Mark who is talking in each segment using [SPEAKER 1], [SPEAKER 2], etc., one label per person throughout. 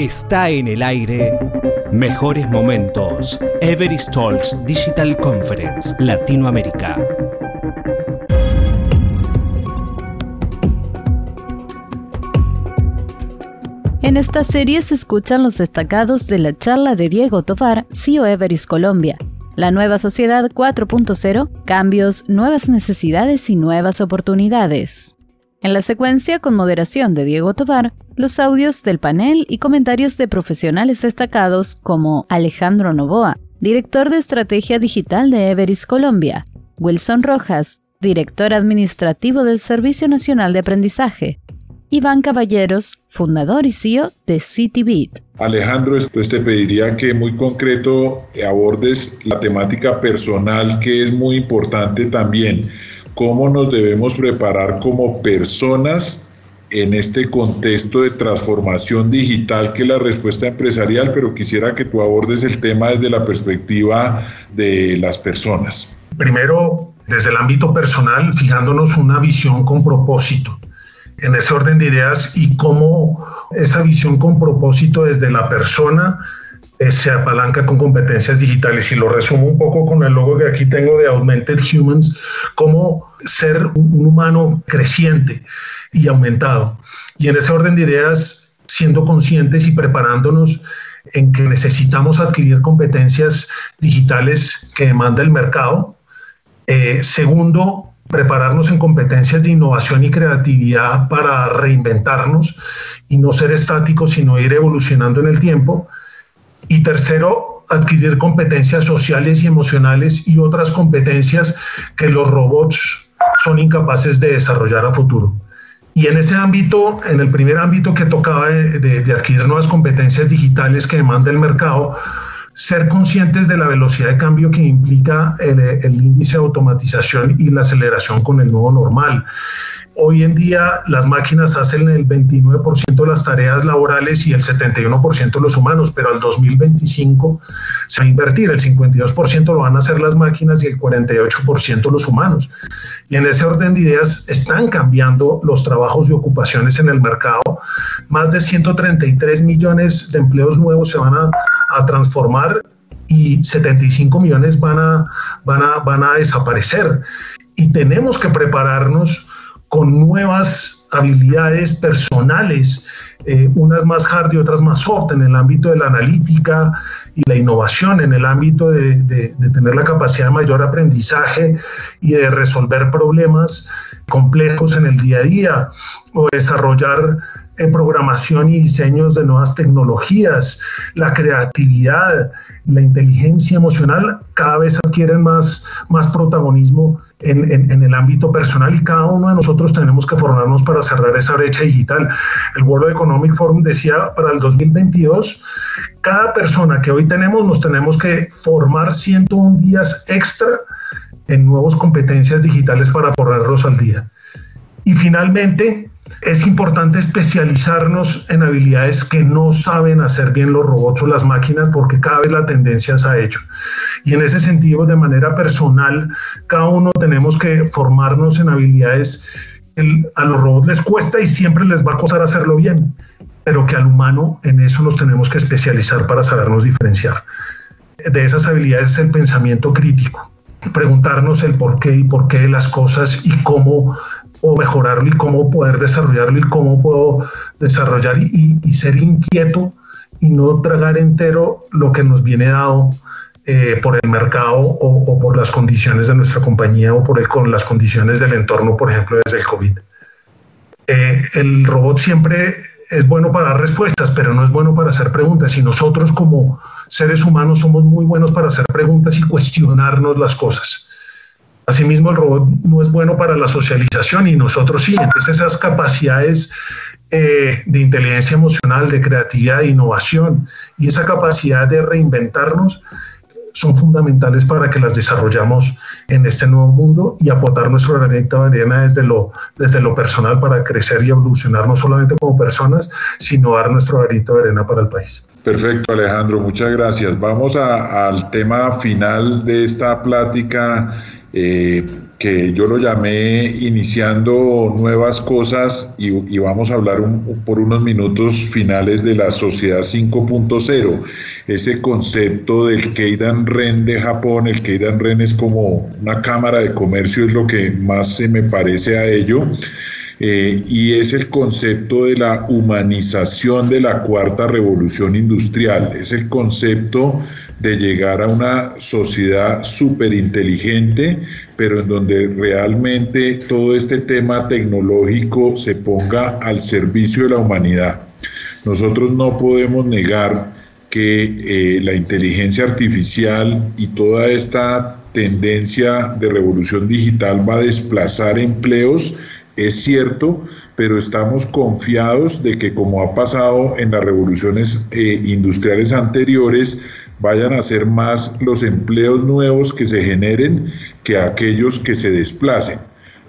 [SPEAKER 1] Está en el aire. Mejores momentos. Everest Talks Digital Conference Latinoamérica.
[SPEAKER 2] En esta serie se escuchan los destacados de la charla de Diego Tovar, CEO Everest Colombia. La nueva sociedad 4.0, cambios, nuevas necesidades y nuevas oportunidades. En la secuencia, con moderación de Diego Tovar, los audios del panel y comentarios de profesionales destacados como Alejandro Novoa, director de estrategia digital de Everest Colombia, Wilson Rojas, director administrativo del Servicio Nacional de Aprendizaje, Iván Caballeros, fundador y CEO de CityBeat.
[SPEAKER 3] Alejandro, pues te pediría que muy concreto abordes la temática personal que es muy importante también cómo nos debemos preparar como personas en este contexto de transformación digital que es la respuesta empresarial, pero quisiera que tú abordes el tema desde la perspectiva de las personas.
[SPEAKER 4] Primero, desde el ámbito personal, fijándonos una visión con propósito en ese orden de ideas y cómo esa visión con propósito desde la persona eh, se apalanca con competencias digitales y lo resumo un poco con el logo que aquí tengo de Augmented Humans, como ser un humano creciente y aumentado. Y en ese orden de ideas, siendo conscientes y preparándonos en que necesitamos adquirir competencias digitales que demanda el mercado. Eh, segundo, prepararnos en competencias de innovación y creatividad para reinventarnos y no ser estáticos, sino ir evolucionando en el tiempo. Y tercero, adquirir competencias sociales y emocionales y otras competencias que los robots son incapaces de desarrollar a futuro. Y en ese ámbito, en el primer ámbito que tocaba de, adquirir nuevas competencias digitales que demanda el mercado, ser conscientes de la velocidad de cambio que implica el, el índice de automatización y la aceleración con el nuevo normal. Hoy en día las máquinas hacen el 29% de las tareas laborales y el 71% de los humanos, pero al 2025 se va a invertir, el 52% lo van a hacer las máquinas y el 48% los humanos. Y en ese orden de ideas están cambiando los trabajos y ocupaciones en el mercado. Más de 133 millones de empleos nuevos se van a, a transformar y 75 millones van a, van, a, van a desaparecer. Y tenemos que prepararnos con nuevas habilidades personales, eh, unas más hard y otras más soft en el ámbito de la analítica y la innovación, en el ámbito de, de tener la capacidad de mayor aprendizaje y de resolver problemas complejos en el día a día o desarrollar en programación y diseños de nuevas tecnologías, la creatividad, la inteligencia emocional cada vez adquieren más, más protagonismo en, en, el ámbito personal y cada uno de nosotros tenemos que formarnos para cerrar esa brecha digital. El World Economic Forum decía para el 2022, cada persona que hoy tenemos nos tenemos que formar 101 días extra en nuevas competencias digitales para ponerlos al día. Y finalmente, es importante especializarnos en habilidades que no saben hacer bien los robots o las máquinas porque cada vez la tendencia se ha hecho. Y en ese sentido, de manera personal, cada uno tenemos que formarnos en habilidades que a los robots les cuesta y siempre les va a costar hacerlo bien, pero que al humano en eso nos tenemos que especializar para sabernos diferenciar. De esas habilidades es el pensamiento crítico, preguntarnos el por qué y por qué de las cosas y cómo o mejorarlo y cómo poder desarrollarlo y cómo puedo desarrollar y, ser inquieto y no tragar entero lo que nos viene dado eh, por el mercado o, por las condiciones de nuestra compañía o por el, con las condiciones del entorno, por ejemplo, desde el COVID. Eh, el robot siempre es bueno para dar respuestas, pero no es bueno para hacer preguntas. Y nosotros como seres humanos somos muy buenos para hacer preguntas y cuestionarnos las cosas. Asimismo, el robot no es bueno para la socialización y nosotros sí. Entonces, esas capacidades eh, de inteligencia emocional, de creatividad, de innovación y esa capacidad de reinventarnos son fundamentales para que las desarrollamos en este nuevo mundo y aportar nuestro granito de arena desde lo, desde lo personal para crecer y evolucionar no solamente como personas, sino dar nuestro granito de arena para el país.
[SPEAKER 3] Perfecto, Alejandro, muchas gracias. Vamos al tema final de esta plática eh, que yo lo llamé iniciando nuevas cosas y, vamos a hablar por unos minutos finales de la sociedad 5.0, ese concepto del Keidan Ren de Japón, el Keidan Ren es como una cámara de comercio, es lo que más se me parece a ello. Eh, y es el concepto de la humanización de la cuarta revolución industrial, es el concepto de llegar a una sociedad súper inteligente, pero en donde realmente todo este tema tecnológico se ponga al servicio de la humanidad. Nosotros no podemos negar que eh, la inteligencia artificial y toda esta tendencia de revolución digital va a desplazar empleos, es cierto, pero estamos confiados de que como ha pasado en las revoluciones eh, industriales anteriores, vayan a ser más los empleos nuevos que se generen que aquellos que se desplacen.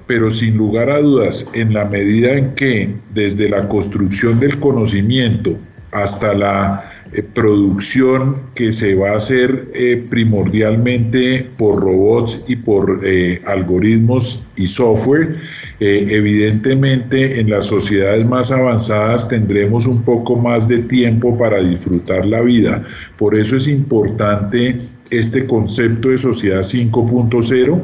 [SPEAKER 3] Pero sin lugar a dudas, en la medida en que desde la construcción del conocimiento hasta la eh, producción que se va a hacer eh, primordialmente por robots y por eh, algoritmos y software, evidentemente en las sociedades más avanzadas tendremos un poco más de tiempo para disfrutar la vida. Por eso es importante este concepto de sociedad 5.0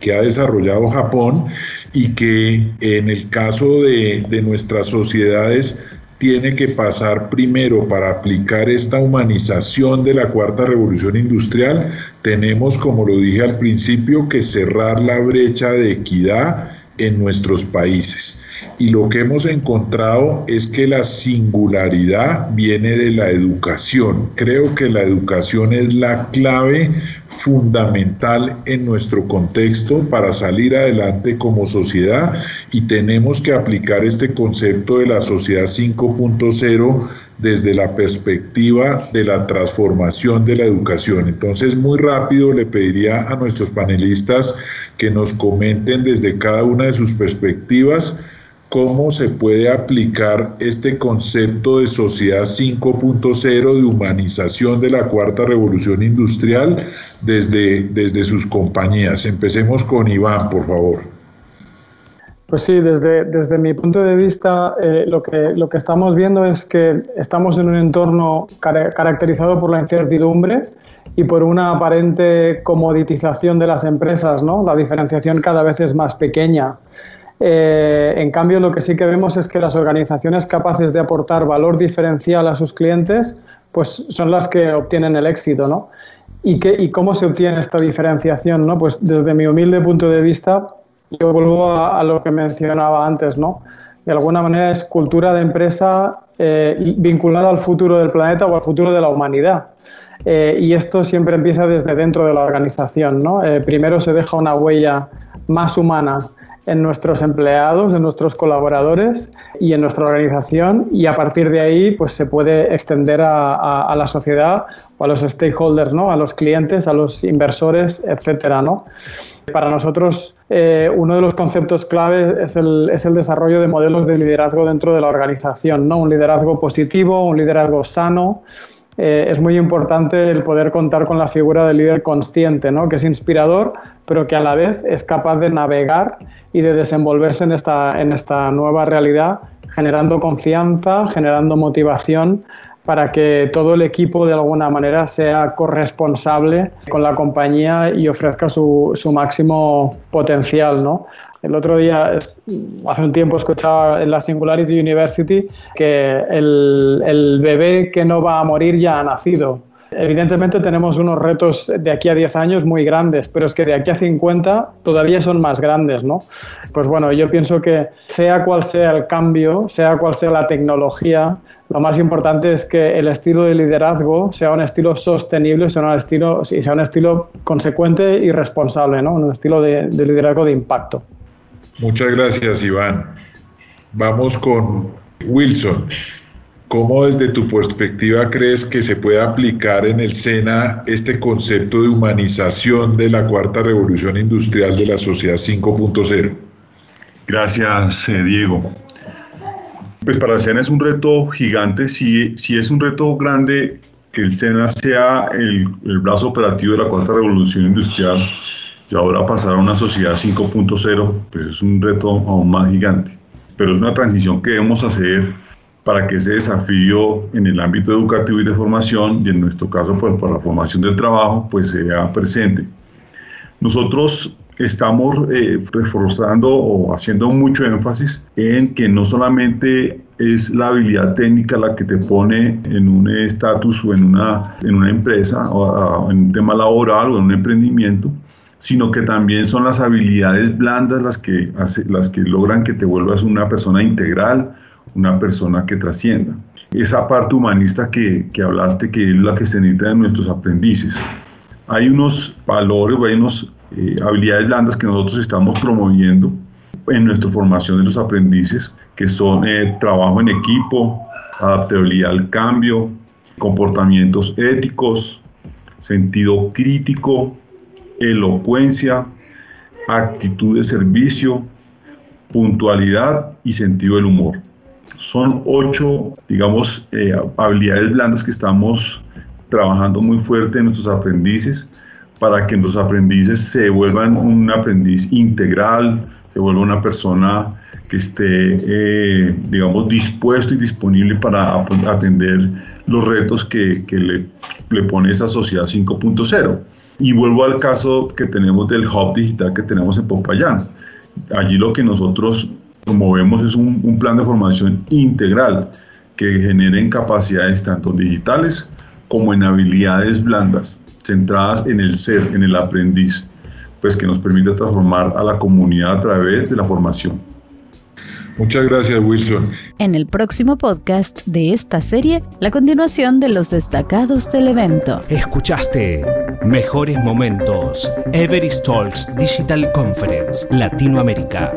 [SPEAKER 3] que ha desarrollado Japón y que en el caso de, de nuestras sociedades tiene que pasar primero para aplicar esta humanización de la cuarta revolución industrial, tenemos, como lo dije al principio, que cerrar la brecha de equidad en nuestros países. Y lo que hemos encontrado es que la singularidad viene de la educación. Creo que la educación es la clave fundamental en nuestro contexto para salir adelante como sociedad y tenemos que aplicar este concepto de la sociedad 5.0 desde la perspectiva de la transformación de la educación. Entonces, muy rápido le pediría a nuestros panelistas que nos comenten desde cada una de sus perspectivas cómo se puede aplicar este concepto de sociedad 5.0 de humanización de la cuarta revolución industrial desde, desde sus compañías. Empecemos con Iván, por favor.
[SPEAKER 5] Pues sí, desde, desde mi punto de vista, eh, lo, que, lo que estamos viendo es que estamos en un entorno caracterizado por la incertidumbre y por una aparente comoditización de las empresas, ¿no? La diferenciación cada vez es más pequeña. Eh, en cambio, lo que sí que vemos es que las organizaciones capaces de aportar valor diferencial a sus clientes, pues son las que obtienen el éxito, ¿no? ¿Y, qué, y cómo se obtiene esta diferenciación, no? Pues desde mi humilde punto de vista, yo vuelvo a, lo que mencionaba antes, ¿no? De alguna manera es cultura de empresa eh, vinculada al futuro del planeta o al futuro de la humanidad. Eh, y esto siempre empieza desde dentro de la organización, ¿no? primero se deja una huella más humana en nuestros empleados, en nuestros colaboradores y en nuestra organización y a partir de ahí pues se puede extender a, la sociedad o a los stakeholders, ¿no? a los clientes, a los inversores, etcétera, ¿no? Para nosotros eh, uno de los conceptos clave es el, es el desarrollo de modelos de liderazgo dentro de la organización, ¿no? un liderazgo positivo, un liderazgo sano, eh, es muy importante el poder contar con la figura del líder consciente, ¿no? que es inspirador, pero que a la vez es capaz de navegar y de desenvolverse en esta nueva realidad, generando confianza, generando motivación para que todo el equipo de alguna manera sea corresponsable con la compañía y ofrezca su, su máximo potencial. ¿no? El otro día, hace un tiempo, escuchaba en la Singularity University que el, el bebé que no va a morir ya ha nacido. Evidentemente tenemos unos retos de aquí a 10 años muy grandes, pero es que de aquí a 50 todavía son más grandes, ¿no? Pues bueno, yo pienso que sea cual sea el cambio, sea cual sea la tecnología, lo más importante es que el estilo de liderazgo sea un estilo sostenible, sea un estilo, sea un estilo consecuente y responsable, ¿no? Un estilo de liderazgo de impacto.
[SPEAKER 3] Muchas gracias, Iván. Vamos con Wilson. ¿Cómo desde tu perspectiva crees que se puede aplicar en el SENA este concepto de humanización de la cuarta revolución industrial de la sociedad 5.0?
[SPEAKER 6] Gracias, eh, Diego. Pues para el SENA es un reto gigante, si, si es un reto grande que el SENA sea el, el brazo operativo de la cuarta revolución industrial, y ahora pasar a una sociedad 5.0, pues es un reto aún más gigante. Pero es una transición que debemos hacer para que ese desafío en el ámbito educativo y de formación, y en nuestro caso pues, para la formación del trabajo, pues sea presente. Nosotros estamos eh, reforzando o haciendo mucho énfasis en que no solamente es la habilidad técnica la que te pone en un estatus o en una, en una empresa o en un tema laboral o en un emprendimiento, sino que también son las habilidades blandas las que, las que logran que te vuelvas una persona integral, una persona que trascienda. Esa parte humanista que, que hablaste, que es la que se necesita de nuestros aprendices. Hay unos valores, hay unas eh, habilidades blandas que nosotros estamos promoviendo en nuestra formación de los aprendices, que son eh, trabajo en equipo, adaptabilidad al cambio, comportamientos éticos, sentido crítico, elocuencia, actitud de servicio, puntualidad y sentido del humor. Son ocho, digamos, eh, habilidades blandas que estamos trabajando muy fuerte en nuestros aprendices para que nuestros aprendices se vuelvan un aprendiz integral, se vuelva una persona que esté, eh, digamos, dispuesto y disponible para atender los retos que, que le, le pone esa sociedad 5.0. Y vuelvo al caso que tenemos del hub digital que tenemos en Popayán. Allí lo que nosotros promovemos es un, un plan de formación integral que genere capacidades tanto digitales como en habilidades blandas, centradas en el ser, en el aprendiz, pues que nos permite transformar a la comunidad a través de la formación.
[SPEAKER 3] Muchas gracias, Wilson.
[SPEAKER 2] En el próximo podcast de esta serie, la continuación de los destacados del evento.
[SPEAKER 1] Escuchaste Mejores Momentos, Everest Talks Digital Conference, Latinoamérica.